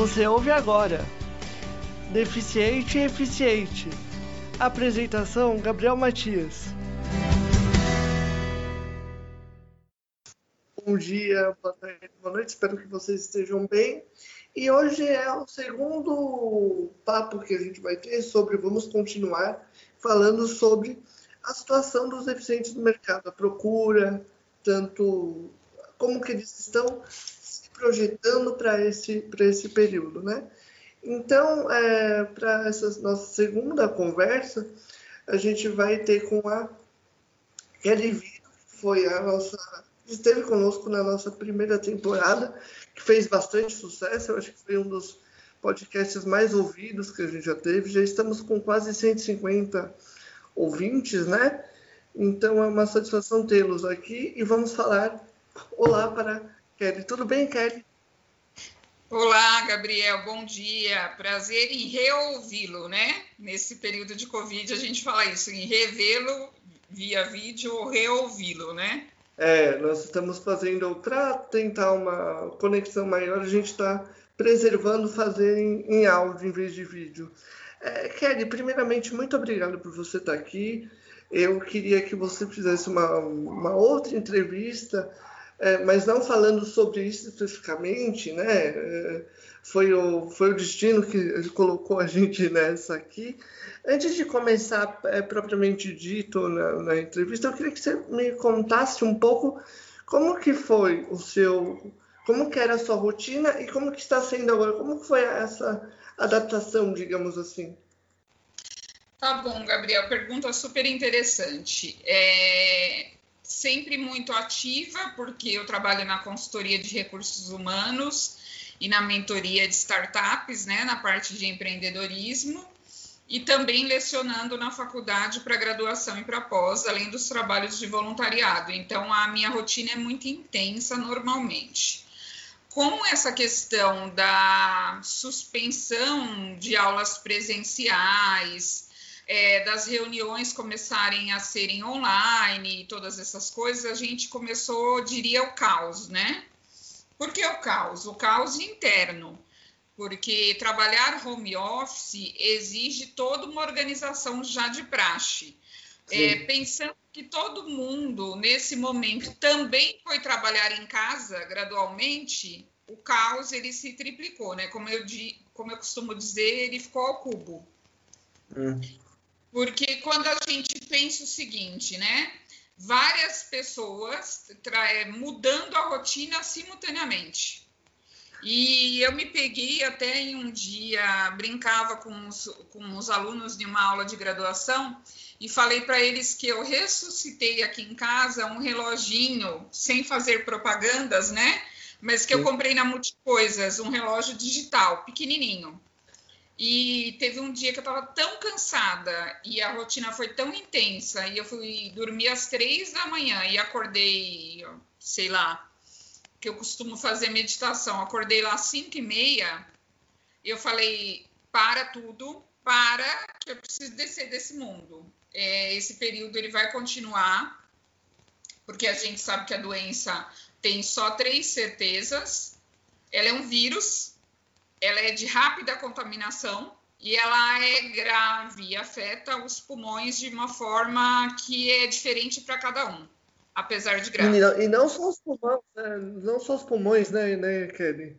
Você ouve agora. Deficiente e Eficiente. Apresentação: Gabriel Matias. Bom dia, boa tarde, boa noite, espero que vocês estejam bem. E hoje é o segundo papo que a gente vai ter sobre, vamos continuar falando sobre a situação dos deficientes no mercado, a procura, tanto como que eles estão projetando para esse, esse período, né? Então, é, para essa nossa segunda conversa, a gente vai ter com a Kelly Vido, que foi a nossa esteve conosco na nossa primeira temporada, que fez bastante sucesso. Eu acho que foi um dos podcasts mais ouvidos que a gente já teve. Já estamos com quase 150 ouvintes, né? Então é uma satisfação tê-los aqui e vamos falar olá para Kelly. Tudo bem, Kelly? Olá, Gabriel, bom dia. Prazer em reouvi-lo, né? Nesse período de Covid a gente fala isso, em revê-lo via vídeo ou reouvi-lo, né? É, nós estamos fazendo, para tentar uma conexão maior, a gente está preservando fazer em, em, áudio em vez de vídeo. É, Kelly, primeiramente, muito obrigado por você estar aqui. Eu queria que você fizesse uma, uma outra entrevista é, mas não falando sobre isso especificamente, né? É, foi, o, foi o destino que colocou a gente nessa aqui. Antes de começar é, propriamente dito na, na, entrevista, eu queria que você me contasse um pouco como que foi o seu, como que era a sua rotina e como que está sendo agora, como foi essa adaptação, digamos assim. Tá bom, Gabriel, pergunta super interessante. É, sempre muito ativa, porque eu trabalho na consultoria de recursos humanos e na mentoria de startups, né, na parte de empreendedorismo, e também lecionando na faculdade para graduação e para pós, além dos trabalhos de voluntariado. Então, a minha rotina é muito intensa normalmente. Com essa questão da suspensão de aulas presenciais, é, das reuniões começarem a serem online e todas essas coisas, a gente começou, diria, o caos, né? Por que o caos? O caos interno. Porque trabalhar home office exige toda uma organização já de praxe. É, pensando que todo mundo, nesse momento, também foi trabalhar em casa gradualmente, o caos ele se triplicou, né? Como eu, como eu costumo dizer, ele ficou ao cubo. Hum. Porque quando a gente pensa o seguinte, né? Várias pessoas é, mudando a rotina simultaneamente. E eu me peguei até em um dia, brincava com os, com os alunos de uma aula de graduação e falei para eles que eu ressuscitei aqui em casa um reloginho, sem fazer propagandas, né? Mas que eu comprei na Multicoisas, um relógio digital, pequenininho. E teve um dia que eu estava tão cansada e a rotina foi tão intensa e eu fui dormir às três da manhã e acordei, sei lá, que eu costumo fazer meditação. Acordei lá às cinco e meia e eu falei, para tudo, para que eu preciso descer desse mundo. É, esse período ele vai continuar, porque a gente sabe que a doença tem só três certezas. Ela é um vírus, ela é de rápida contaminação e ela é grave e afeta os pulmões de uma forma que é diferente para cada um, apesar de grave. E não, e não só os pulmões, né? não só os pulmões, né, né, Kelly?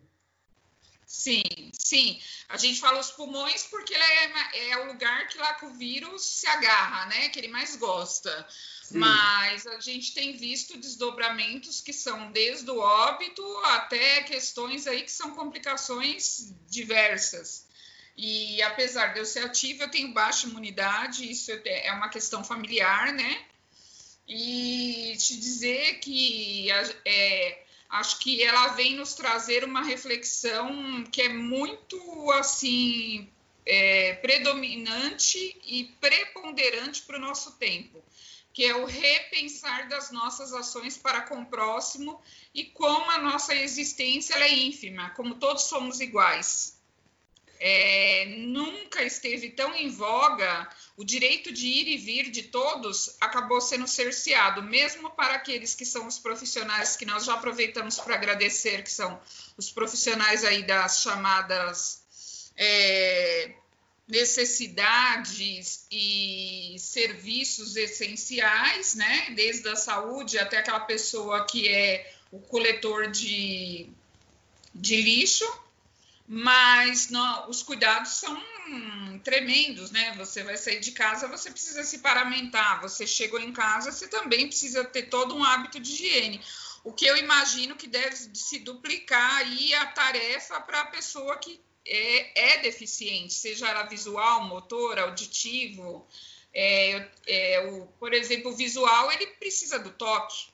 Sim, sim. A gente fala os pulmões porque é, é o lugar que lá que o vírus se agarra, né? Que ele mais gosta. Sim. Mas a gente tem visto desdobramentos que são desde o óbito até questões aí que são complicações diversas. E apesar de eu ser ativa, eu tenho baixa imunidade, isso é uma questão familiar, né? E te dizer que é, acho que ela vem nos trazer uma reflexão que é muito assim é, predominante e preponderante para o nosso tempo, que é o repensar das nossas ações para com o próximo e como a nossa existência é ínfima, como todos somos iguais. é, nunca esteve tão em voga, o direito de ir e vir de todos acabou sendo cerceado, mesmo para aqueles que são os profissionais que nós já aproveitamos para agradecer, que são os profissionais aí das chamadas é, necessidades e serviços essenciais, né? Desde a saúde até aquela pessoa que é o coletor de, de lixo mas não, os cuidados são tremendos, né? Você vai sair de casa, você precisa se paramentar. Você chegou em casa, você também precisa ter todo um hábito de higiene. O que eu imagino que deve se duplicar aí a tarefa para a pessoa que é, é, deficiente, seja ela visual, motor, auditivo. É, é, o, por exemplo, o visual ele precisa do toque.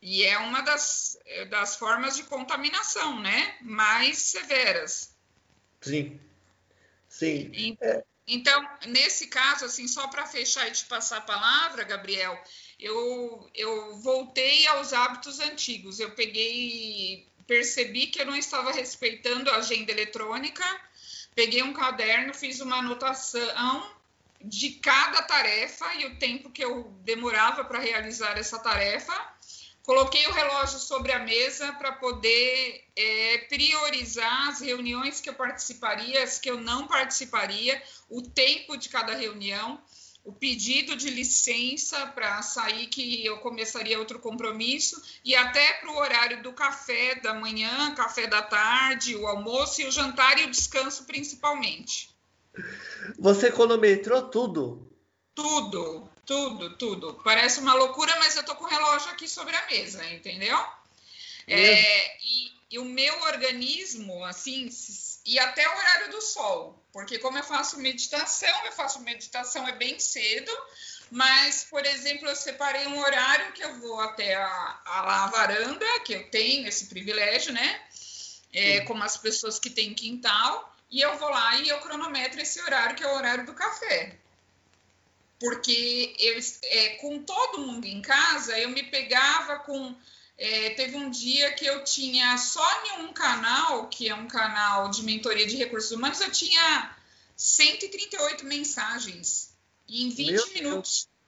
E é uma das, é, das formas de contaminação, né? Mais severas. Sim. Sim. Então, então nesse caso, assim, só para fechar e te passar a palavra, Gabriel, eu, eu voltei aos hábitos antigos. Eu peguei, percebi que eu não estava respeitando a agenda eletrônica, peguei um caderno, fiz uma anotação de cada tarefa e o tempo que eu demorava para realizar essa tarefa. Coloquei o relógio sobre a mesa para poder é, priorizar as reuniões que eu participaria, as que eu não participaria, o tempo de cada reunião, o pedido de licença para sair, que eu começaria outro compromisso, e até para o horário do café da manhã, café da tarde, o almoço e o jantar e o descanso, principalmente. Você cronometrou tudo? Tudo, tudo, tudo. Parece uma loucura, mas eu tô com o relógio aqui sobre a mesa, entendeu? É, e, e, o meu organismo, assim, e até o horário do sol, porque como eu faço meditação, eu faço meditação é bem cedo, mas, por exemplo, eu separei um horário que eu vou até a, a, a varanda, que eu tenho esse privilégio, né? É, como as pessoas que têm quintal, e eu vou lá e eu cronometro esse horário, que é o horário do café porque eu, é, com todo mundo em casa, eu me pegava com. É, teve um dia que eu tinha só em um canal, que é um canal de mentoria de recursos humanos, eu tinha 138 mensagens em 20 Meu minutos. Deus.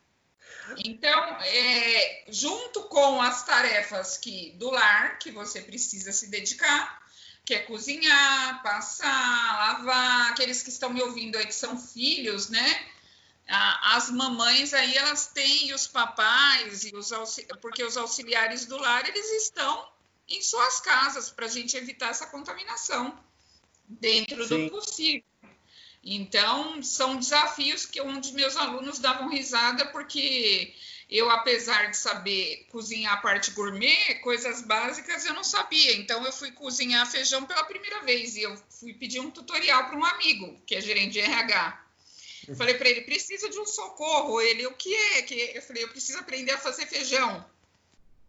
Então, é, junto com as tarefas que do lar que você precisa se dedicar, que é cozinhar, passar, lavar, aqueles que estão me ouvindo aí que são filhos, né? As mamães aí elas têm os papais e os porque os auxiliares do lar eles estão em suas casas para a gente evitar essa contaminação dentro Sim. do possível. Então são desafios que um dos meus alunos davam risada porque eu apesar de saber cozinhar a parte gourmet, coisas básicas eu não sabia. Então eu fui cozinhar feijão pela primeira vez e eu fui pedir um tutorial para um amigo que é gerente de RH. Falei para ele, precisa de um socorro. Ele, o que é? Que eu falei, eu preciso aprender a fazer feijão,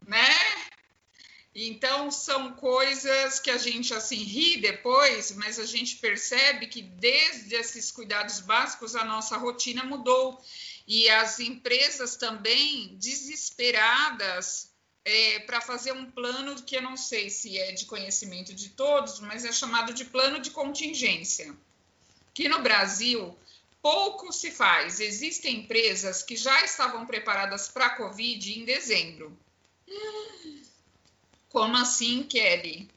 né? Então são coisas que a gente assim ri depois, mas a gente percebe que desde esses cuidados básicos a nossa rotina mudou e as empresas também desesperadas é, para fazer um plano que eu não sei se é de conhecimento de todos, mas é chamado de plano de contingência. Que no Brasil pouco se faz. Existem empresas que já estavam preparadas para a Covid em dezembro. Como assim, Kelly?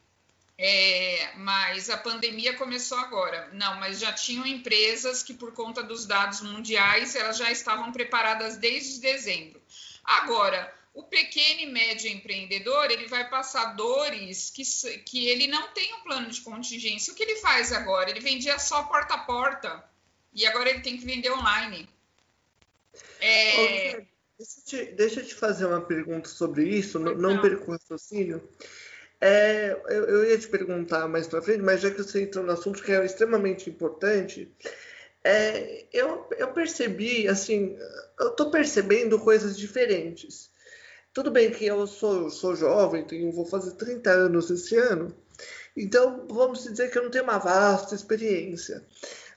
É, mas a pandemia começou agora. Não, mas já tinham empresas que, por conta dos dados mundiais, elas já estavam preparadas desde dezembro. Agora, o pequeno e médio empreendedor, ele vai passar dores que, que ele não tem um plano de contingência. O que ele faz agora? Ele vendia só porta a porta e agora ele tem que vender online. É... Deixa, eu te, deixa eu te fazer uma pergunta sobre isso, não, não perco o raciocínio. É, eu, eu, ia te perguntar mais para frente, mas já que você entrou no assunto que é extremamente importante, é, eu, eu percebi, assim, eu estou percebendo coisas diferentes. Tudo bem que eu sou, sou jovem, tenho, vou fazer 30 anos esse ano, então vamos dizer que eu não tenho uma vasta experiência.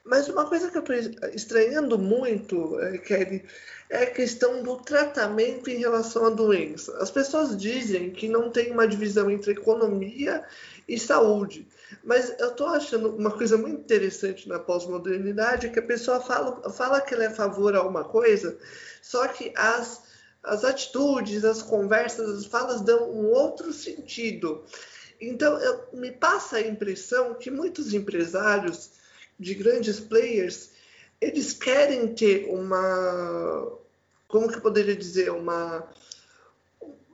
Mas uma coisa que eu estou estranhando muito, é, Kelly, é a questão do tratamento em relação à doença. As pessoas dizem que não tem uma divisão entre economia e saúde, mas eu estou achando uma coisa muito interessante na pós-modernidade que a pessoa fala, fala que ela é a favor a uma coisa, só que as, as atitudes, as conversas, as falas dão um outro sentido. Então, eu, me passa a impressão que muitos empresários de grandes players, eles querem ter uma, como que eu poderia dizer, uma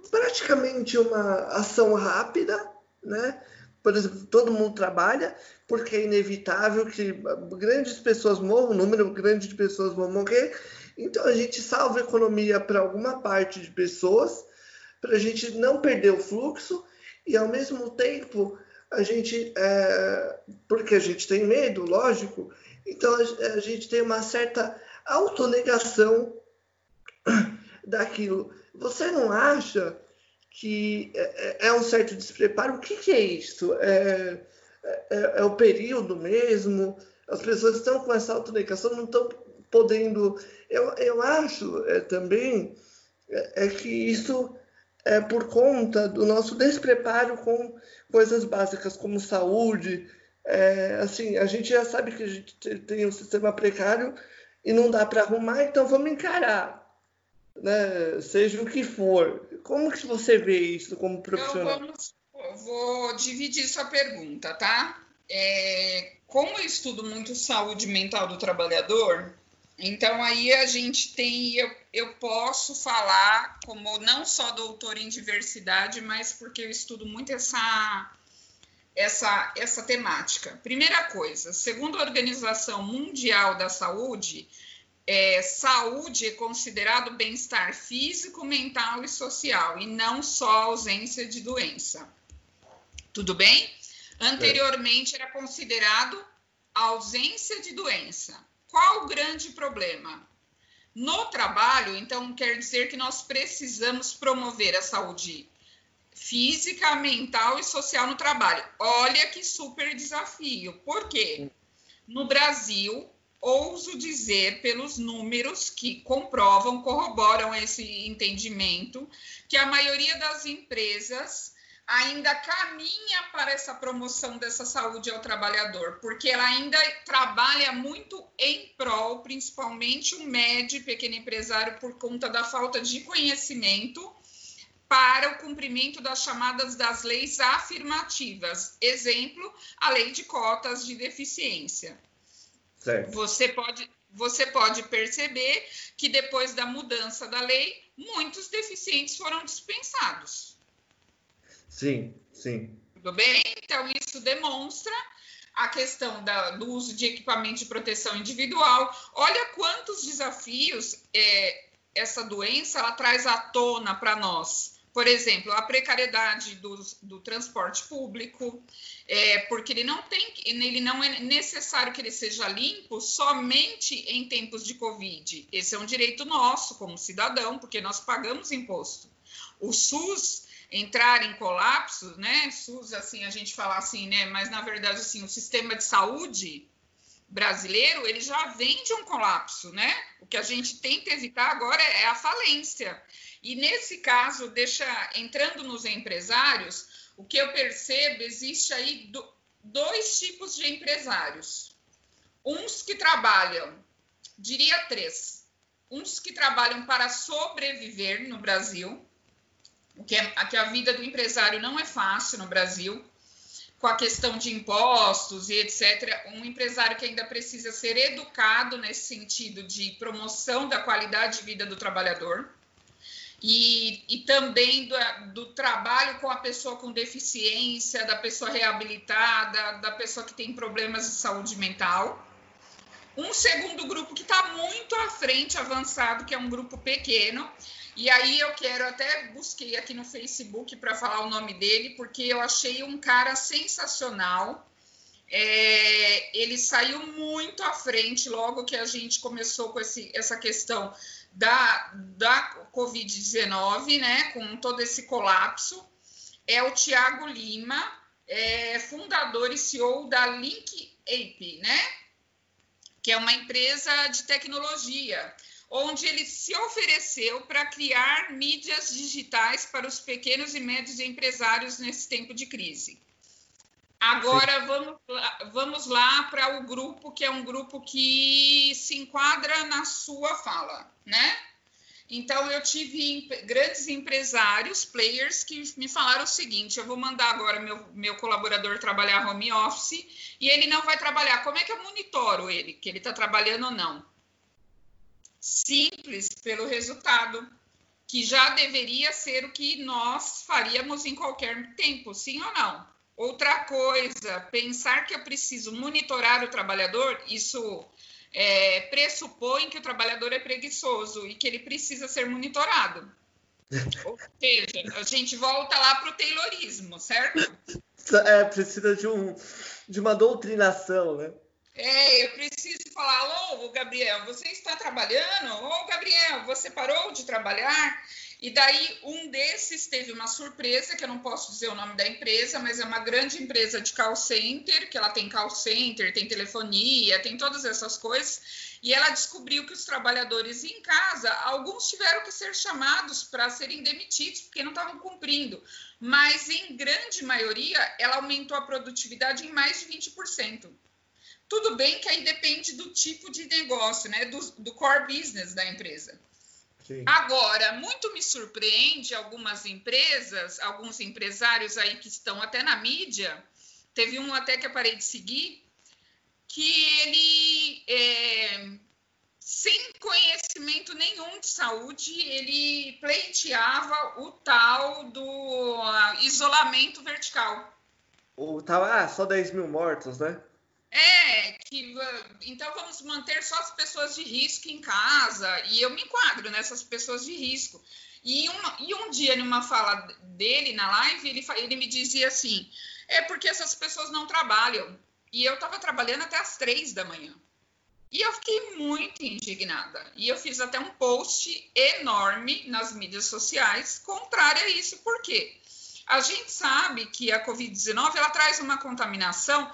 praticamente uma ação rápida, né? Por exemplo, todo mundo trabalha porque é inevitável que grandes pessoas morram, um número grande de pessoas vão morrer. Então a gente salva a economia para alguma parte de pessoas, para a gente não perder o fluxo e ao mesmo tempo a gente, é, porque a gente tem medo, lógico, então a, a gente tem uma certa autonegação daquilo. Você não acha que é, é, é um certo despreparo? O que, que é isso? É, é, é, o período mesmo? As pessoas estão com essa autonegação, não estão podendo. Eu, eu acho é, também é, é que isso é por conta do nosso despreparo com coisas básicas como saúde. É, assim, a gente já sabe que a gente tem um sistema precário e não dá para arrumar, então vamos encarar, né? seja o que for. Como que você vê isso como profissional? Eu vou dividir sua pergunta, tá? É, como eu estudo muito saúde mental do trabalhador, então aí a gente tem, eu, eu posso falar como não só doutor em diversidade, mas porque eu estudo muito essa essa essa temática. Primeira coisa, segundo a Organização Mundial da Saúde, é, saúde é considerado bem-estar físico, mental e social, e não só ausência de doença. Tudo bem? Anteriormente era considerado ausência de doença. Qual o grande problema? No trabalho, então, quer dizer que nós precisamos promover a saúde física, mental e social no trabalho. Olha que super desafio. Por quê? No Brasil, ouso dizer, pelos números que comprovam, corroboram esse entendimento, que a maioria das empresas ainda caminha para essa promoção dessa saúde ao trabalhador, porque ela ainda trabalha muito em prol, principalmente o médio e pequeno empresário, por conta da falta de conhecimento para o cumprimento das chamadas das leis afirmativas. Exemplo, a lei de cotas de deficiência. Certo. Você pode você pode perceber que depois da mudança da lei, muitos deficientes foram dispensados. Sim, sim. Tudo bem? Então, isso demonstra a questão da, do uso de equipamento de proteção individual. Olha quantos desafios é, essa doença ela traz à tona para nós. Por exemplo, a precariedade do, do transporte público, é, porque ele não tem, ele não é necessário que ele seja limpo somente em tempos de Covid. Esse é um direito nosso como cidadão, porque nós pagamos imposto. O SUS entrar em colapso, né? SUS, assim, a gente fala assim, né? Mas na verdade, assim, o sistema de saúde brasileiro ele já vem de um colapso, né? O que a gente tenta evitar agora é a falência. E nesse caso, deixa entrando nos empresários, o que eu percebo existe aí do, dois tipos de empresários. Uns que trabalham, diria três, uns que trabalham para sobreviver no Brasil, que, é, que a vida do empresário não é fácil no Brasil, com a questão de impostos e etc. Um empresário que ainda precisa ser educado nesse sentido de promoção da qualidade de vida do trabalhador. E, e, também do, do, trabalho com a pessoa com deficiência, da pessoa reabilitada, da pessoa que tem problemas de saúde mental. Um segundo grupo que está muito à frente, avançado, que é um grupo pequeno, e aí eu quero até busquei aqui no Facebook para falar o nome dele, porque eu achei um cara sensacional. É, ele saiu muito à frente logo que a gente começou com esse, essa questão da, da Covid-19, né? Com todo esse colapso. É o Tiago Lima, é, fundador e CEO da Link Ape, né? que é uma empresa de tecnologia, onde ele se ofereceu para criar mídias digitais para os pequenos e médios empresários nesse tempo de crise. Agora vamos lá, vamos lá para o grupo que é um grupo que se enquadra na sua fala, né? Então eu tive grandes empresários, players, que me falaram o seguinte: eu vou mandar agora meu, meu colaborador trabalhar home office e ele não vai trabalhar. Como é que eu monitoro ele, que ele está trabalhando ou não? Simples, pelo resultado, que já deveria ser o que nós faríamos em qualquer tempo, sim ou não? Outra coisa, pensar que eu preciso monitorar o trabalhador, isso é, pressupõe que o trabalhador é preguiçoso e que ele precisa ser monitorado. Ou seja, a gente volta lá para o Taylorismo, certo? É, precisa de, um, de uma doutrinação, né? É, eu preciso falar, alô, Gabriel, você está trabalhando? Ô, Gabriel, você parou de trabalhar? E daí um desses teve uma surpresa, que eu não posso dizer o nome da empresa, mas é uma grande empresa de call center, que ela tem call center, tem telefonia, tem todas essas coisas. E ela descobriu que os trabalhadores em casa, alguns tiveram que ser chamados para serem demitidos, porque não estavam cumprindo. Mas em grande maioria, ela aumentou a produtividade em mais de 20%. Tudo bem que aí depende do tipo de negócio, né? Do, do core business da empresa. Sim. Agora, muito me surpreende algumas empresas, alguns empresários aí que estão até na mídia, teve um até que eu parei de seguir, que ele, é, sem conhecimento nenhum de saúde, ele pleiteava o tal do uh, isolamento vertical. O tal, ah, só 10 mil mortos, né? É, que então vamos manter só as pessoas de risco em casa, e eu me enquadro nessas pessoas de risco. E, uma, e um dia, numa fala dele na live, ele, ele me dizia assim: é porque essas pessoas não trabalham. E eu estava trabalhando até as três da manhã. E eu fiquei muito indignada. E eu fiz até um post enorme nas mídias sociais contrário a isso. Por quê? A gente sabe que a Covid-19 ela traz uma contaminação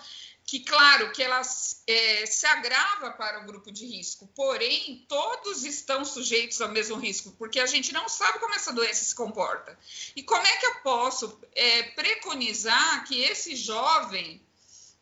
que, claro, que ela é, se agrava para o grupo de risco, porém, todos estão sujeitos ao mesmo risco, porque a gente não sabe como essa doença se comporta. E como é que eu posso é, preconizar que esse jovem,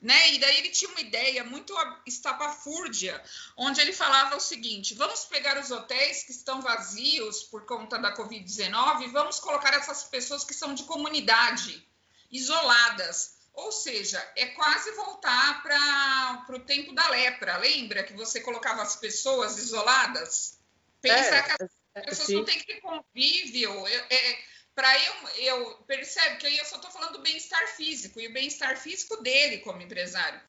né? E daí ele tinha uma ideia muito estapafúrdia, onde ele falava o seguinte: vamos pegar os hotéis que estão vazios por conta da Covid-19 e vamos colocar essas pessoas que são de comunidade, isoladas ou seja, é quase voltar para o tempo da lepra. Lembra que você colocava as pessoas isoladas? Pensar é, que as é, pessoas sim. não têm que ter convívio. É, é para eu, eu percebo que aí eu só estou falando do bem-estar físico e o bem-estar físico dele como empresário.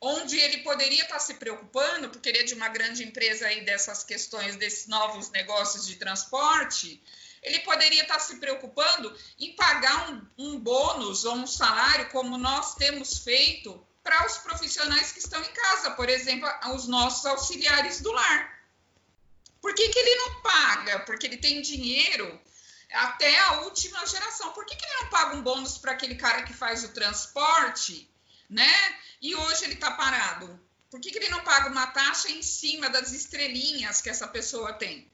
Onde ele poderia estar tá se preocupando, porque ele é de uma grande empresa aí dessas questões desses novos negócios de transporte, ele poderia estar se preocupando em pagar um, um bônus ou um salário, como nós temos feito para os profissionais que estão em casa, por exemplo, os nossos auxiliares do lar. Por que, que ele não paga? Porque ele tem dinheiro até a última geração. Por que, que ele não paga um bônus para aquele cara que faz o transporte, né? E hoje ele está parado? Por que, que ele não paga uma taxa em cima das estrelinhas que essa pessoa tem?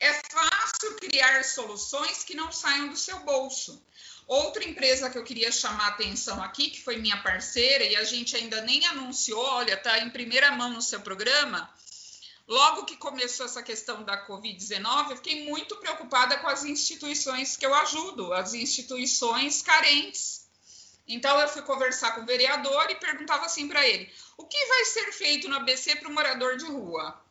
É fácil criar soluções que não saiam do seu bolso. Outra empresa que eu queria chamar a atenção aqui, que foi minha parceira, e a gente ainda nem anunciou, olha, está em primeira mão no seu programa. Logo que começou essa questão da Covid-19, eu fiquei muito preocupada com as instituições que eu ajudo, as instituições carentes. Então, eu fui conversar com o vereador e perguntava assim para ele: o que vai ser feito no ABC para o morador de rua?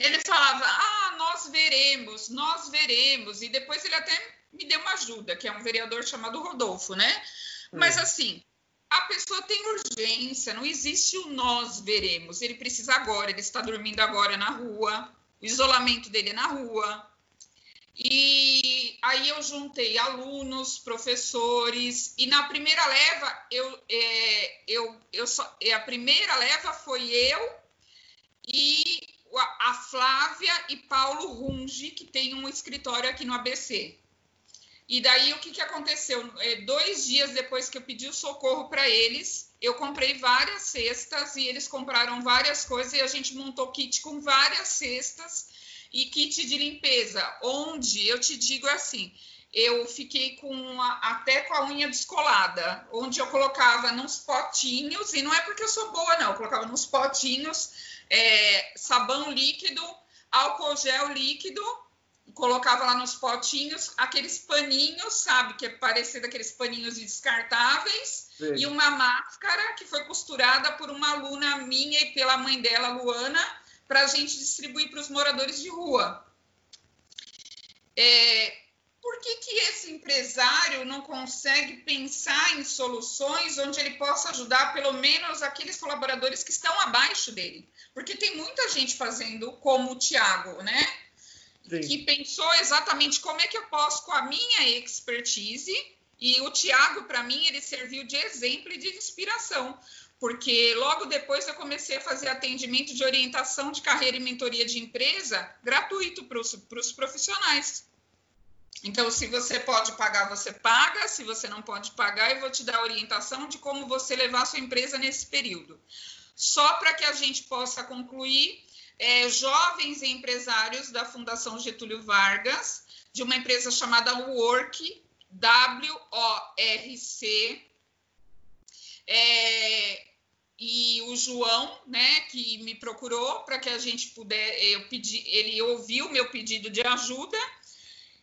Ele falava: Ah, nós veremos, nós veremos. E depois ele até me deu uma ajuda, que é um vereador chamado Rodolfo, né? Mas hum. assim, a pessoa tem urgência, não existe o nós veremos. Ele precisa agora, ele está dormindo agora na rua, o isolamento dele é na rua. E aí eu juntei alunos, professores, e na primeira leva, eu, é, eu, eu só, a primeira leva foi eu e a Flávia e Paulo Runge, que tem um escritório aqui no ABC. E daí o que, que aconteceu? É, dois dias depois que eu pedi o socorro para eles, eu comprei várias cestas e eles compraram várias coisas e a gente montou kit com várias cestas e kit de limpeza, onde eu te digo assim, eu fiquei com a, até com a unha descolada, onde eu colocava nos potinhos, e não é porque eu sou boa, não, eu colocava nos potinhos é, sabão líquido, álcool gel líquido, colocava lá nos potinhos aqueles paninhos, sabe, que é parecido aqueles paninhos descartáveis, Sim. e uma máscara que foi costurada por uma aluna minha e pela mãe dela, Luana, para a gente distribuir para os moradores de rua. É, por que, que esse empresário não consegue pensar em soluções onde ele possa ajudar pelo menos aqueles colaboradores que estão abaixo dele? Porque tem muita gente fazendo como o Tiago, né? Sim. Que pensou exatamente como é que eu posso, com a minha expertise, e o Tiago, para mim, ele serviu de exemplo e de inspiração, porque logo depois eu comecei a fazer atendimento de orientação de carreira e mentoria de empresa gratuito para os profissionais. Então, se você pode pagar, você paga. Se você não pode pagar, eu vou te dar orientação de como você levar a sua empresa nesse período. Só para que a gente possa concluir, é, jovens empresários da Fundação Getúlio Vargas, de uma empresa chamada Work, W-O-R-C, é, e o João, né, que me procurou para que a gente puder, eu pedi, ele ouviu meu pedido de ajuda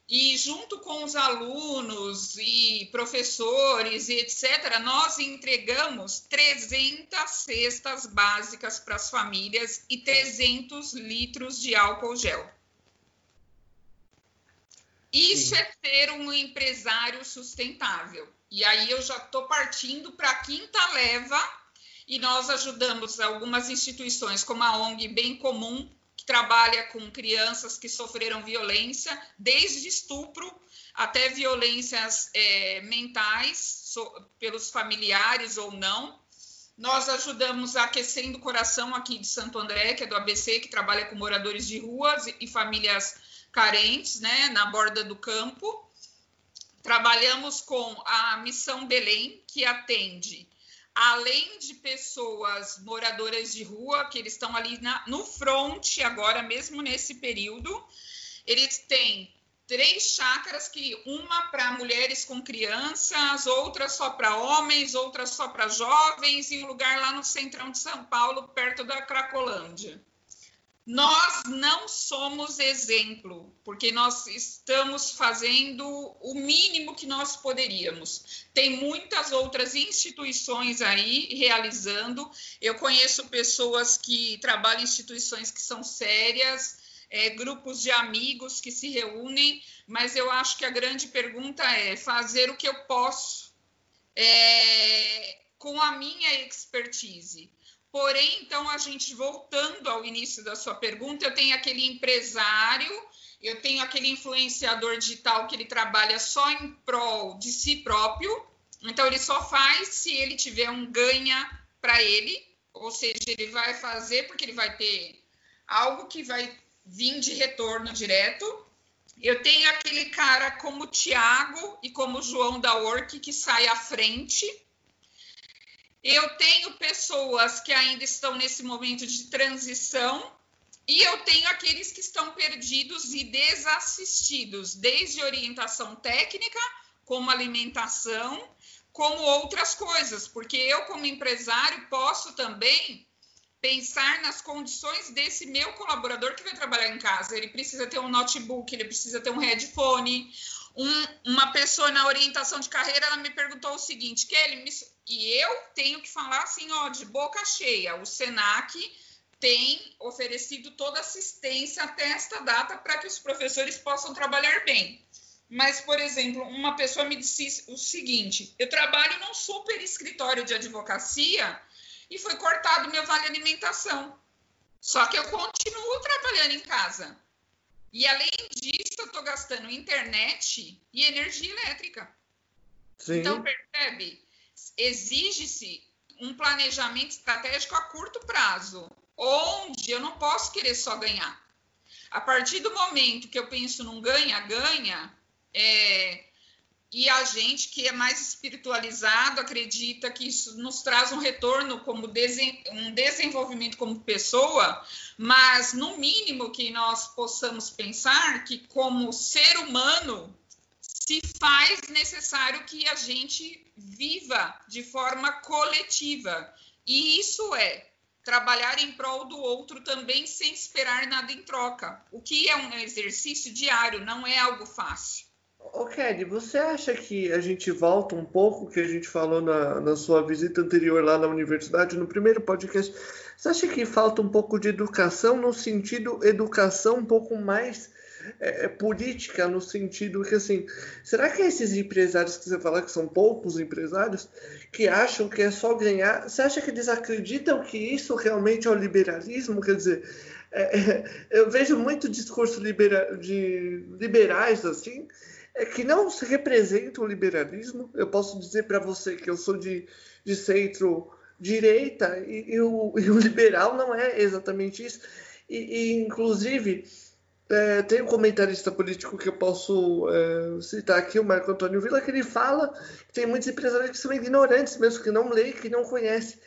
e junto com os alunos e professores e etc., nós entregamos 300 cestas básicas para as famílias e 300 litros de álcool gel. Isso Sim. é ser um empresário sustentável. E aí eu já estou partindo para a quinta leva e nós ajudamos algumas instituições, como a ONG Bem Comum, trabalha com crianças que sofreram violência, desde estupro até violências é, mentais so, pelos familiares ou não. Nós ajudamos a Aquecendo o Coração aqui de Santo André, que é do ABC, que trabalha com moradores de ruas e famílias carentes, né, na borda do campo. Trabalhamos com a Missão Belém, que atende além de pessoas moradoras de rua, que eles estão ali na, no front agora, mesmo nesse período, eles têm três chácaras que uma para mulheres com crianças, outra só para homens, outra só para jovens, e um lugar lá no centrão de São Paulo, perto da Cracolândia. Nós não somos exemplo, porque nós estamos fazendo o mínimo que nós poderíamos. Tem muitas outras instituições aí realizando. Eu conheço pessoas que trabalham em instituições que são sérias, é, grupos de amigos que se reúnem, mas eu acho que a grande pergunta é fazer o que eu posso é, com a minha expertise Porém, então, a gente voltando ao início da sua pergunta, eu tenho aquele empresário, eu tenho aquele influenciador digital que ele trabalha só em prol de si próprio, então ele só faz se ele tiver um ganha para ele, ou seja, ele vai fazer porque ele vai ter algo que vai vir de retorno direto. Eu tenho aquele cara como o Tiago e como o João da Orc que sai à frente eu tenho pessoas que ainda estão nesse momento de transição e eu tenho aqueles que estão perdidos e desassistidos, desde orientação técnica, como alimentação, como outras coisas, porque eu, como empresário, posso também pensar nas condições desse meu colaborador que vai trabalhar em casa. Ele precisa ter um notebook, ele precisa ter um headphone. Um, uma pessoa na orientação de carreira, ela me perguntou o seguinte, Kelly, me, e eu tenho que falar assim, ó, de boca cheia. O Senac tem oferecido toda assistência até esta data para que os professores possam trabalhar bem. Mas, por exemplo, uma pessoa me disse o seguinte: eu trabalho num super escritório de advocacia e foi cortado meu vale alimentação. Só que eu continuo trabalhando em casa. E além disso, eu estou gastando internet e energia elétrica. Sim. Então, percebe? exige-se um planejamento estratégico a curto prazo, onde eu não posso querer só ganhar. A partir do momento que eu penso num ganha-ganha, é, e a gente que é mais espiritualizado acredita que isso nos traz um retorno como um desenvolvimento como pessoa, mas no mínimo que nós possamos pensar que como ser humano se faz necessário que a gente viva de forma coletiva. E isso é trabalhar em prol do outro também sem esperar nada em troca, o que é um exercício diário, não é algo fácil. Ô Kelly, você acha que a gente volta um pouco que a gente falou na, na sua visita anterior lá na universidade, no primeiro podcast? Você acha que falta um pouco de educação no sentido educação um pouco mais é, é política, no sentido que assim, será que esses empresários que você fala que são poucos empresários que acham que é só ganhar, você acha que eles acreditam que isso realmente é o liberalismo? Quer dizer, é, eu vejo muito discurso libera, de liberais assim é que não se representa o liberalismo. Eu posso dizer para você que eu sou de, de centro-direita e, e, o, e, o, liberal não é exatamente isso. E, e inclusive, é, tem um comentarista político que eu posso é, citar aqui, o Marco Antônio Villa, que ele fala que tem muitos empresários que são ignorantes mesmo, que não leem, que não conhecem.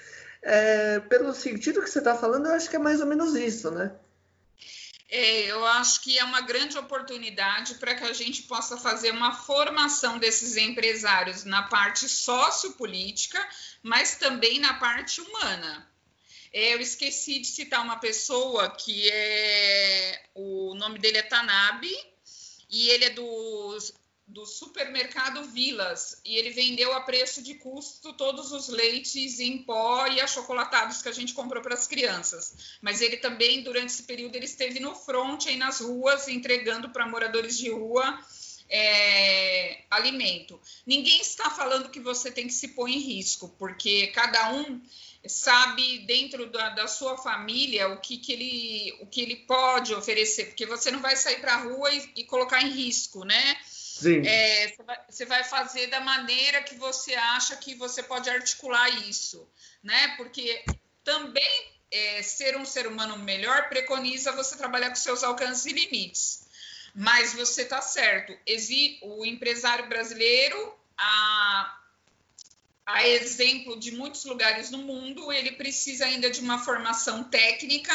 É, pelo sentido que você está falando, eu acho que é mais ou menos isso, né? É, eu acho que é uma grande oportunidade para que a gente possa fazer uma formação desses empresários na parte sociopolítica, mas também na parte humana. É, eu esqueci de citar uma pessoa que é. O nome dele é Tanabe, e ele é do do supermercado Vilas e ele vendeu a preço de custo todos os leites em pó e achocolatados que a gente comprou para as crianças. Mas ele também, durante esse período, ele esteve no front aí nas ruas, entregando para moradores de rua é, alimento. Ninguém está falando que você tem que se pôr em risco, porque cada um sabe dentro da, da sua família o que, que, ele, o que ele pode oferecer, porque você não vai sair para a rua e, e colocar em risco, né? É, você vai fazer da maneira que você acha que você pode articular isso, né? Porque também é, ser um ser humano melhor preconiza você trabalhar com seus alcances e limites. Mas você está certo. O empresário brasileiro, a, a exemplo de muitos lugares no mundo, ele precisa ainda de uma formação técnica,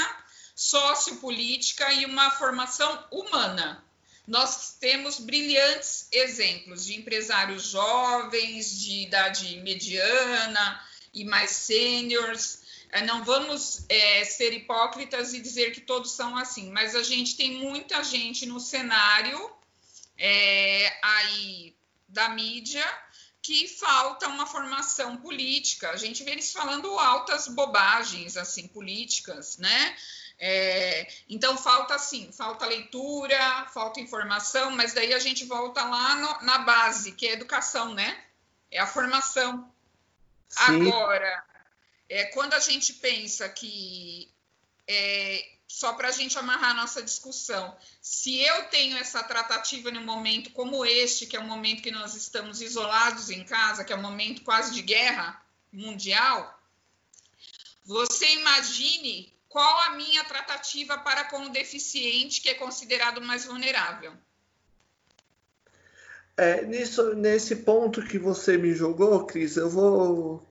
sociopolítica e uma formação humana nós temos brilhantes exemplos de empresários jovens, de idade mediana e mais sêniores. É, não vamos é, ser hipócritas e dizer que todos são assim, mas a gente tem muita gente no cenário é, aí da mídia que falta uma formação política. A gente vê eles falando altas bobagens assim políticas, né? É, então falta assim, falta leitura, falta informação, mas daí a gente volta lá no, na base, que é a educação, né? É a formação. Sim. Agora, é, quando a gente pensa que é, só para a gente amarrar a nossa discussão, se eu tenho essa tratativa num momento como este, que é um momento que nós estamos isolados em casa, que é um momento quase de guerra mundial, você imagine qual a minha tratativa para com o deficiente que é considerado mais vulnerável? É, nisso, nesse ponto que você me jogou, Cris, eu vou,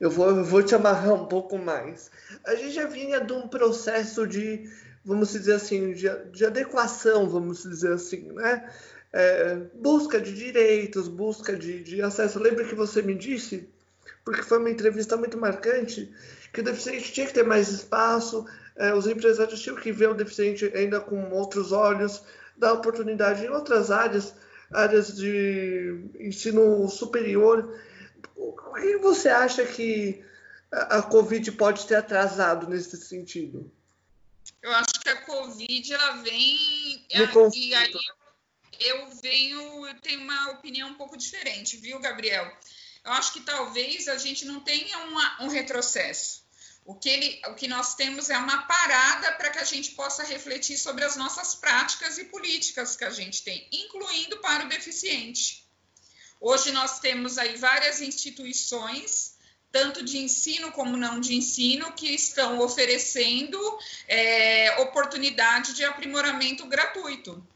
eu vou, eu vou te amarrar um pouco mais. A gente já vinha de um processo de, vamos dizer assim, de, de adequação, vamos dizer assim, né? É, busca de direitos, busca de, de acesso. Lembra que você me disse, porque foi uma entrevista muito marcante, que o deficiente tinha que ter mais espaço, é, os empresários tinham que ver o deficiente ainda com outros olhos, dar oportunidade em outras áreas, áreas de ensino superior. O que você acha que a Covid pode ter atrasado nesse sentido? Eu acho que a Covid ela vem no e aí eu venho, eu tenho uma opinião um pouco diferente, viu, Gabriel? Eu acho que talvez a gente não tenha uma, um retrocesso. O que, ele, o que nós temos é uma parada para que a gente possa refletir sobre as nossas práticas e políticas que a gente tem, incluindo para o deficiente. Hoje nós temos aí várias instituições, tanto de ensino como não de ensino, que estão oferecendo é, oportunidade de aprimoramento gratuito.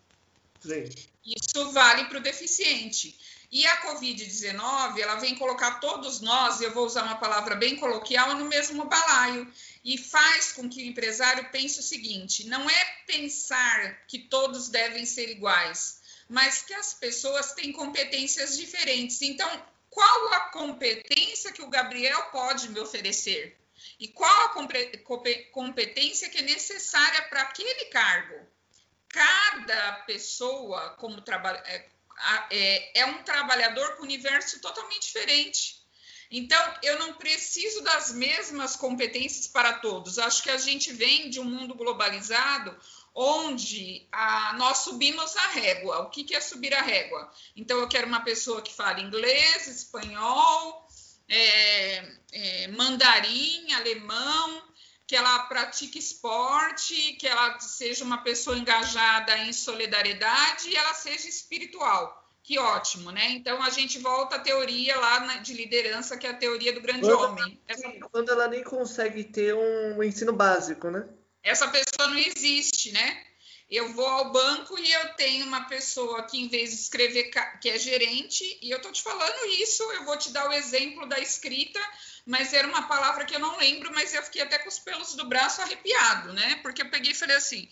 Sim. Isso vale para o deficiente. E a Covid-19, ela vem colocar todos nós, eu vou usar uma palavra bem coloquial, no mesmo balaio. E faz com que o empresário pense o seguinte: não é pensar que todos devem ser iguais, mas que as pessoas têm competências diferentes. Então, qual a competência que o Gabriel pode me oferecer? E qual a competência que é necessária para aquele cargo? Cada pessoa, como trabalha, é, é, um trabalhador com universo totalmente diferente. Então, eu não preciso das mesmas competências para todos. Acho que a gente vem de um mundo globalizado onde a, nós subimos a régua. O que, que é subir a régua? Então, eu quero uma pessoa que fale inglês, espanhol, é, é, mandarim, alemão, que ela pratique esporte, que ela seja uma pessoa engajada em solidariedade e ela seja espiritual. Que ótimo, né? Então a gente volta à teoria lá de liderança, que é a teoria do grande quando homem. Essa... Quando ela nem consegue ter um ensino básico, né? Essa pessoa não existe, né? Eu vou ao banco e eu tenho uma pessoa que, em vez de escrever, que é gerente, e eu tô te falando isso, eu vou te dar o exemplo da escrita, mas era uma palavra que eu não lembro, mas eu fiquei até com os pelos do braço arrepiado, né? Porque eu peguei e falei assim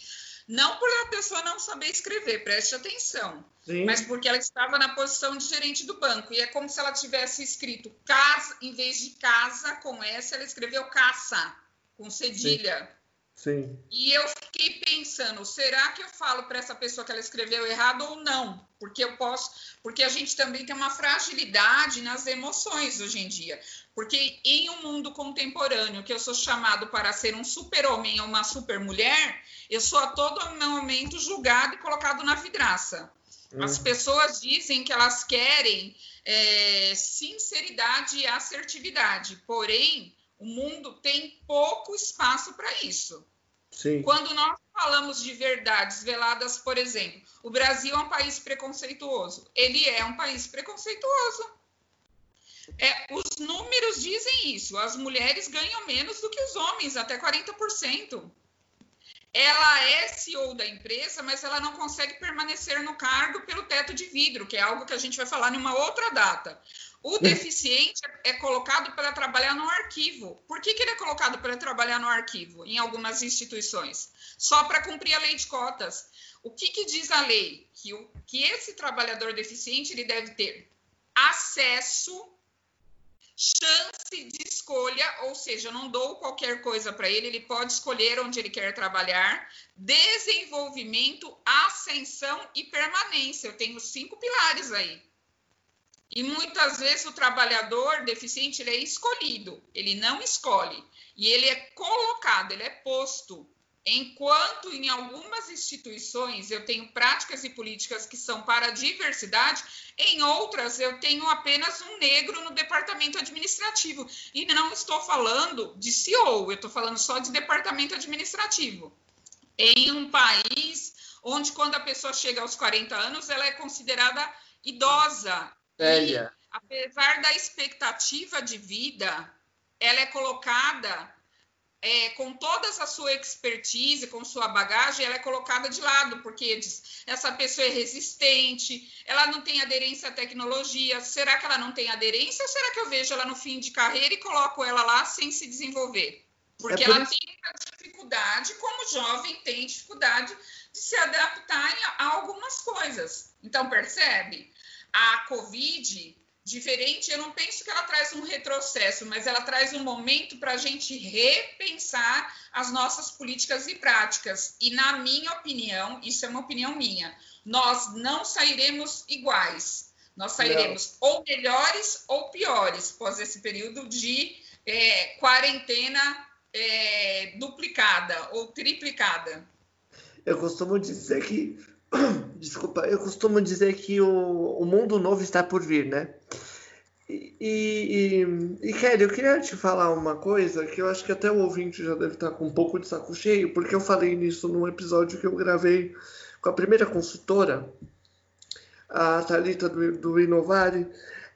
não por a pessoa não saber escrever, preste atenção, Sim. mas porque ela estava na posição de gerente do banco. E é como se ela tivesse escrito casa, em vez de casa com S, ela escreveu caça, com cedilha. Sim. Sim. E eu fiquei pensando, será que eu falo para essa pessoa que ela escreveu errado ou não? Porque eu posso, porque a gente também tem uma fragilidade nas emoções hoje em dia. Porque em um mundo contemporâneo, que eu sou chamado para ser um super-homem ou uma super-mulher, eu sou a todo momento julgado e colocado na vidraça. Hum. As pessoas dizem que elas querem é, sinceridade e assertividade, porém, o mundo tem pouco espaço para isso. Sim. Quando nós falamos de verdades veladas, por exemplo, o Brasil é um país preconceituoso. Ele é um país preconceituoso. É, os números dizem isso. As mulheres ganham menos do que os homens, até 40%. Ela é CEO da empresa, mas ela não consegue permanecer no cargo pelo teto de vidro, que é algo que a gente vai falar em uma outra data. O deficiente é colocado para trabalhar no arquivo. Por que, que ele é colocado para trabalhar no arquivo em algumas instituições? Só para cumprir a lei de cotas. O que, que diz a lei? Que, o, que esse trabalhador deficiente ele deve ter acesso chance de escolha, ou seja, eu não dou qualquer coisa para ele, ele pode escolher onde ele quer trabalhar, desenvolvimento, ascensão e permanência. Eu tenho cinco pilares aí. E muitas vezes o trabalhador deficiente ele é escolhido, ele não escolhe, e ele é colocado, ele é posto Enquanto em algumas instituições eu tenho práticas e políticas que são para a diversidade, em outras eu tenho apenas um negro no departamento administrativo. E não estou falando de CEO, eu estou falando só de departamento administrativo. Em um país onde, quando a pessoa chega aos 40 anos, ela é considerada idosa. Velha. E, apesar da expectativa de vida, ela é colocada é, com toda essa sua expertise, com sua bagagem, ela é colocada de lado, porque diz, essa pessoa é resistente, ela não tem aderência à tecnologia, será que ela não tem aderência ou será que eu vejo ela no fim de carreira e coloco ela lá sem se desenvolver? Porque é por ela isso... tem dificuldade, como jovem tem dificuldade de se adaptar a algumas coisas. Então, percebe? A Covid diferente, eu não penso que ela traz um retrocesso, mas ela traz um momento para a gente repensar as nossas políticas e práticas. E, na minha opinião, isso é uma opinião minha, nós não sairemos iguais. Nós sairemos não. ou melhores ou piores após esse período de é, quarentena é, duplicada ou triplicada. Eu costumo dizer que Desculpa, eu costumo dizer que o, o mundo novo está por vir, né? E, e, e, Kelly, eu queria te falar uma coisa que eu acho que até o ouvinte já deve estar com um pouco de saco cheio, porque eu falei nisso num episódio que eu gravei com a primeira consultora, a Thalita do, do Inovare.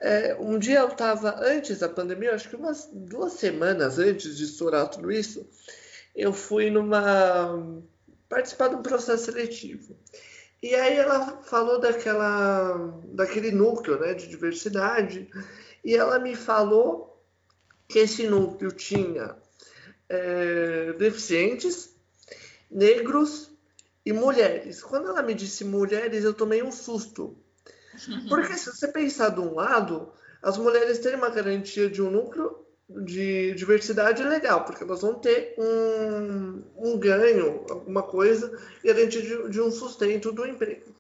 É, um dia eu estava, antes da pandemia, acho que umas duas semanas antes de estourar tudo isso, eu fui numa participar de um processo seletivo. E aí ela falou daquela, daquele núcleo né, de diversidade, e ela me falou que esse núcleo tinha é, deficientes, negros e mulheres. Quando ela me disse mulheres, eu tomei um susto. Porque se você pensar de um lado, as mulheres têm uma garantia de um núcleo de diversidade legal, porque elas vão ter um, um ganho, alguma coisa, garantia de, de, um sustento do emprego.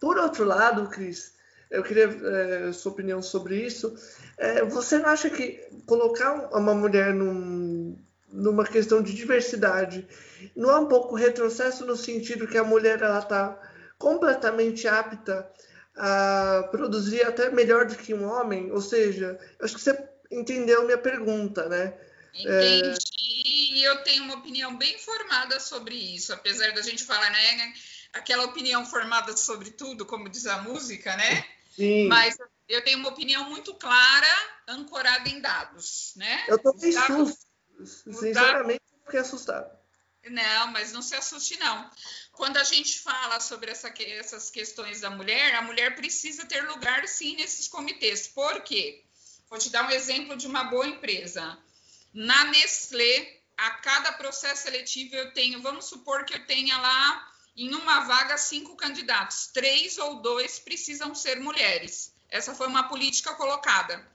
Por outro lado, Cris, eu queria é, sua opinião sobre isso. É, você não acha que colocar uma mulher num, numa questão de diversidade não é um pouco retrocesso no sentido que a mulher ela está completamente apta a produzir até melhor do que um homem? Ou seja, acho que você entendeu minha pergunta, né? Entendi, e eu tenho uma opinião bem formada sobre isso, apesar da gente falar, né, aquela opinião formada sobre tudo, como diz a música, né? Sim. Mas eu tenho uma opinião muito clara, ancorada em dados, né? Eu tô bem dados, sinceramente, fiquei assustado. Não, mas não se assuste, não. Quando a gente fala sobre essa, essas questões da mulher, a mulher precisa ter lugar, sim, nesses comitês. Por quê? Vou te dar um exemplo de uma boa empresa. Na Nestlé, a cada processo seletivo eu tenho, vamos supor que eu tenha lá em uma vaga cinco candidatos, três ou dois precisam ser mulheres. Essa foi uma política colocada.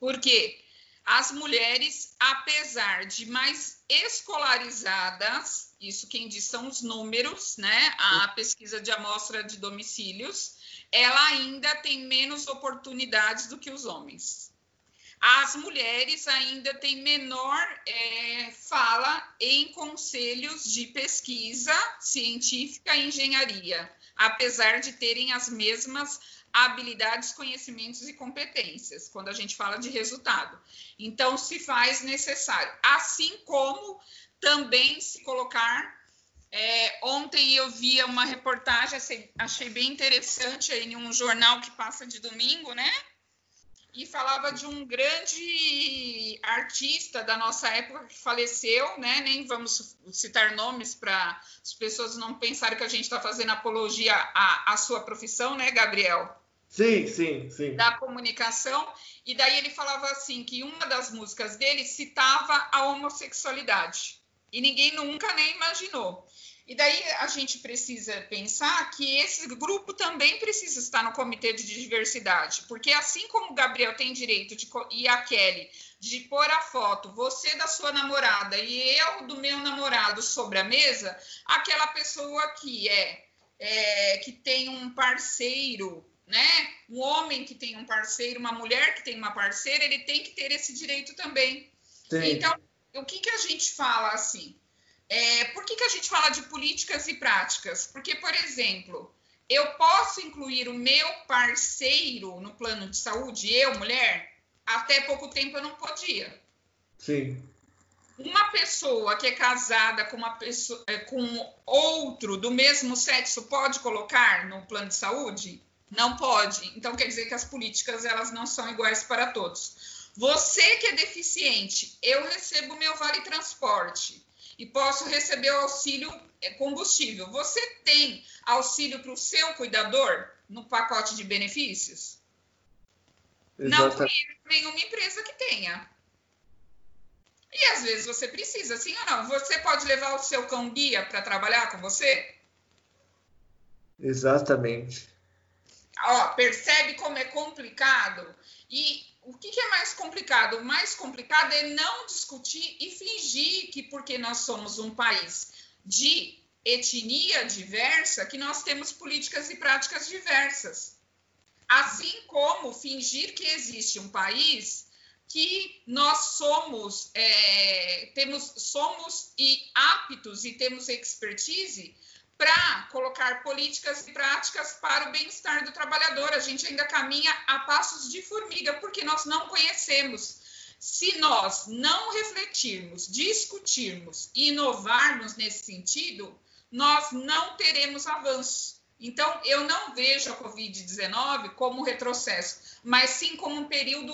Por quê? As mulheres, apesar de mais escolarizadas, isso quem diz são os números, né? A pesquisa de amostra de domicílios, ela ainda tem menos oportunidades do que os homens. As mulheres ainda têm menor é, fala em conselhos de pesquisa científica e engenharia, apesar de terem as mesmas habilidades, conhecimentos e competências, quando a gente fala de resultado. Então, se faz necessário. Assim como também se colocar é, ontem eu via uma reportagem, achei, bem interessante aí em um jornal que passa de domingo, né? E falava de um grande artista da nossa época que faleceu, né? Nem vamos citar nomes para as pessoas não pensarem que a gente está fazendo apologia à, à sua profissão, né, Gabriel? Sim, sim, sim. Da comunicação. E daí ele falava assim que uma das músicas dele citava a homossexualidade. E ninguém nunca nem imaginou. E daí a gente precisa pensar que esse grupo também precisa estar no comitê de diversidade, porque assim como o Gabriel tem direito de, e a Kelly de pôr a foto, você da sua namorada e eu do meu namorado sobre a mesa, aquela pessoa que é, é que tem um parceiro, né? Um homem que tem um parceiro, uma mulher que tem uma parceira, ele tem que ter esse direito também. Sim. Então, o que, que a gente fala assim? É, por que, que a gente fala de políticas e práticas? Porque, por exemplo, eu posso incluir o meu parceiro no plano de saúde, eu, mulher? Até pouco tempo eu não podia. Sim. Uma pessoa que é casada com uma pessoa é, com outro do mesmo sexo pode colocar no plano de saúde? Não pode. Então quer dizer que as políticas elas não são iguais para todos. Você que é deficiente, eu recebo meu vale transporte e posso receber o auxílio é, combustível. Você tem auxílio para o seu cuidador no pacote de benefícios? Exatamente. Não conheço nenhuma empresa que tenha. E às vezes você precisa, sim ou não? Você pode levar o seu cão guia para trabalhar com você? Exatamente. Ó, percebe como é complicado? E o que, que, é mais complicado? O mais complicado é não discutir e fingir que, porque nós somos um país de etnia diversa, que nós temos políticas e práticas diversas. Assim como fingir que existe um país que nós somos, é, temos, somos e aptos e temos expertise para colocar políticas e práticas para o bem-estar do trabalhador. A gente ainda caminha a passos de formiga, porque nós não conhecemos. Se nós não refletirmos, discutirmos e inovarmos nesse sentido, nós não teremos avanço. Então, eu não vejo a Covid-19 como um retrocesso, mas sim como um período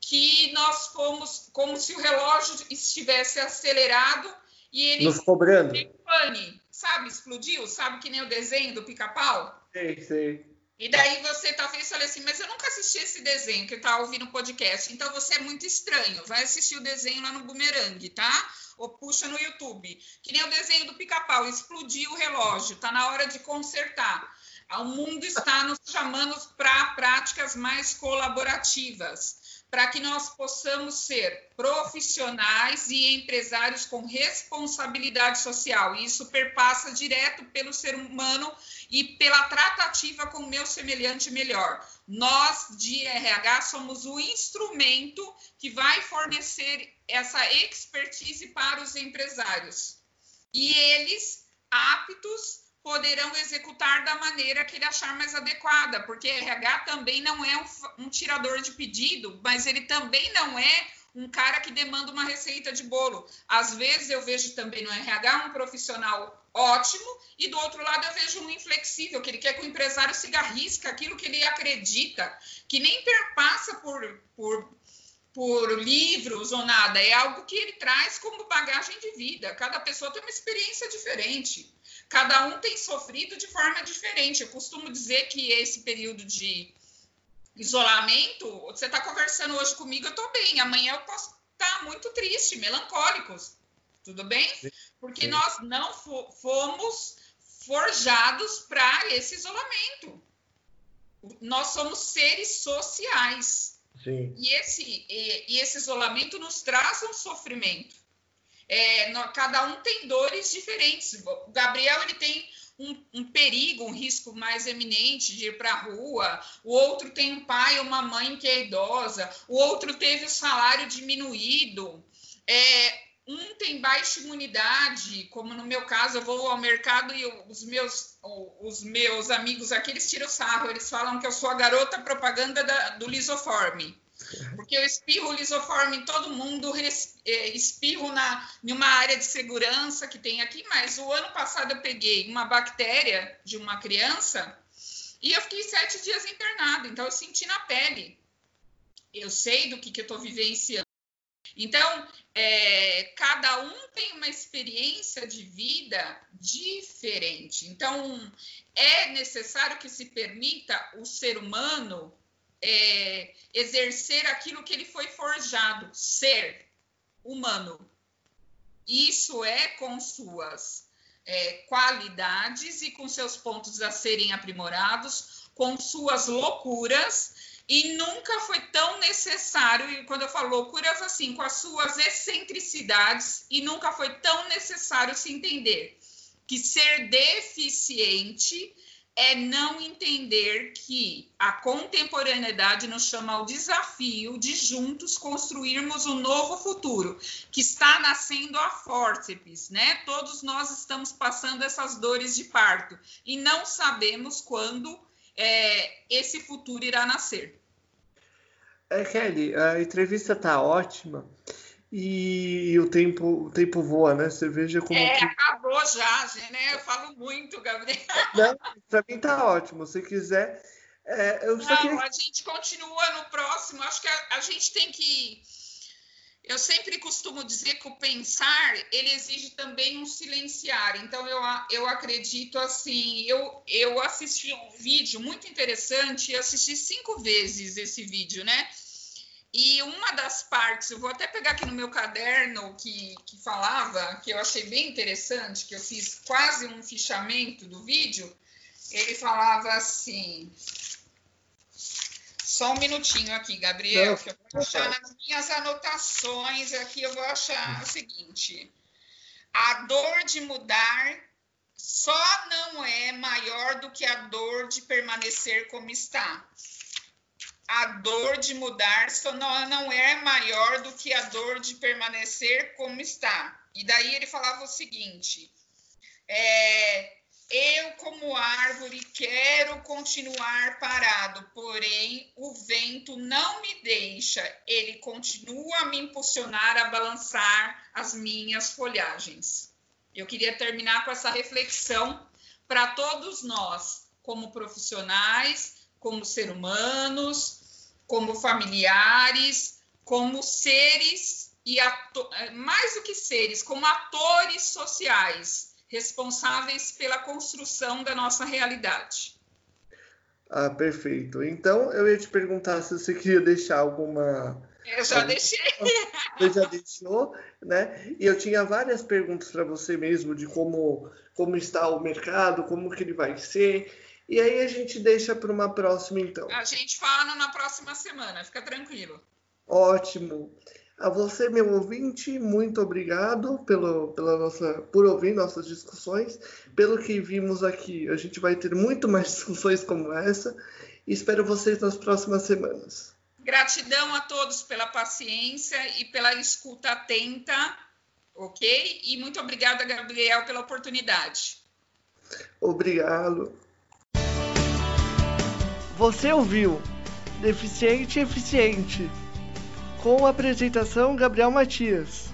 que nós fomos, como se o relógio estivesse acelerado e ele nos cobrando. pane sabe, explodiu, sabe que nem o desenho do pica-pau? Sei, sei. E daí você talvez fale assim, mas eu nunca assisti esse desenho que tá ouvindo o podcast, então você é muito estranho. Vai assistir o desenho lá no Boomerang, tá? Ou puxa no YouTube. Que nem o desenho do pica-pau, explodiu o relógio, tá na hora de consertar. O mundo está nos chamando para práticas mais colaborativas para que nós possamos ser profissionais e empresários com responsabilidade social. E isso perpassa direto pelo ser humano e pela tratativa com o meu semelhante melhor. Nós, de RH, somos o instrumento que vai fornecer essa expertise para os empresários. E eles, aptos poderão executar da maneira que ele achar mais adequada, porque RH também não é um, um, tirador de pedido, mas ele também não é um cara que demanda uma receita de bolo. Às vezes eu vejo também no RH um profissional ótimo e do outro lado eu vejo um inflexível, que ele quer que o empresário se garrisca aquilo que ele acredita, que nem perpassa por, por, por livros ou nada, é algo que ele traz como bagagem de vida. Cada pessoa tem uma experiência diferente cada um tem sofrido de forma diferente. Eu costumo dizer que esse período de isolamento, você está conversando hoje comigo, eu estou bem, amanhã eu posso estar tá muito triste, melancólicos, tudo bem? Porque nós não fomos forjados para esse isolamento. Nós somos seres sociais. Sim. E, esse, e, e esse isolamento nos traz um sofrimento é, no, cada um tem dores diferentes. O Gabriel ele tem um, um, perigo, um risco mais eminente de ir para a rua, o outro tem um pai ou uma mãe que é idosa, o outro teve o salário diminuído, é, um tem baixa imunidade, como no meu caso, eu vou ao mercado e os meus, os meus amigos aqui, eles tiram sarro, eles falam que eu sou a garota propaganda da, do lisoforme. Porque eu espirro lisoforme em todo mundo, é, espirro na, em uma área de segurança que tem aqui, mas o ano passado eu peguei uma bactéria de uma criança e eu fiquei sete dias internado, então eu senti na pele. Eu sei do que, que eu estou vivenciando. Então, é, cada um tem uma experiência de vida diferente. Então, é necessário que se permita o ser humano é, exercer aquilo que ele foi forjado, ser humano. Isso é com suas é, qualidades e com seus pontos a serem aprimorados, com suas loucuras, e nunca foi tão necessário, e quando eu falo loucuras, assim, com as suas excentricidades, e nunca foi tão necessário se entender que ser deficiente é não entender que a contemporaneidade nos chama ao desafio de juntos construirmos um novo futuro, que está nascendo a fórceps, né? Todos nós estamos passando essas dores de parto e não sabemos quando é, esse futuro irá nascer. É, Kelly, a entrevista está ótima. E o tempo, o tempo voa, né? Você veja como. É, que... acabou já, né? Eu falo muito, Gabriel. Não, pra mim tá ótimo. Se quiser. É, eu Não, queria... a gente continua no próximo. Acho que a, a, gente tem que. Eu sempre costumo dizer que o pensar ele exige também um silenciar. Então eu, eu acredito assim. Eu, eu assisti um vídeo muito interessante. Eu assisti cinco vezes esse vídeo, né? E uma das partes, eu vou até pegar aqui no meu caderno que, que falava, que eu achei bem interessante, que eu fiz quase um fichamento do vídeo, ele falava assim. Só um minutinho aqui, Gabriel, que eu vou achar nas minhas anotações aqui, eu vou achar o seguinte. A dor de mudar só não é maior do que a dor de permanecer como está a dor de mudar não, é maior do que a dor de permanecer como está. E daí ele falava o seguinte: é, eu, como árvore, quero continuar parado, porém o vento não me deixa, ele continua a me impulsionar a balançar as minhas folhagens. Eu queria terminar com essa reflexão para todos nós, como profissionais, como seres humanos, como familiares, como seres e mais do que seres, como atores sociais, responsáveis pela construção da nossa realidade. Ah, perfeito. Então, eu ia te perguntar se você queria deixar alguma. Eu já deixei. Você já deixou, né? E eu tinha várias perguntas para você mesmo de como, como está o mercado, como que ele vai ser. E aí a gente deixa para uma próxima, então. A gente fala na próxima semana, fica tranquilo. Ótimo. A você, meu ouvinte, muito obrigado pelo, pela nossa, por ouvir nossas discussões. Pelo que vimos aqui, a gente vai ter muito mais discussões como essa. Espero vocês nas próximas semanas. Gratidão a todos pela paciência e pela escuta atenta, ok? E muito obrigada, Gabriel, pela oportunidade. Obrigado. Você ouviu Deficiente Eficiente com a apresentação Gabriel Matias.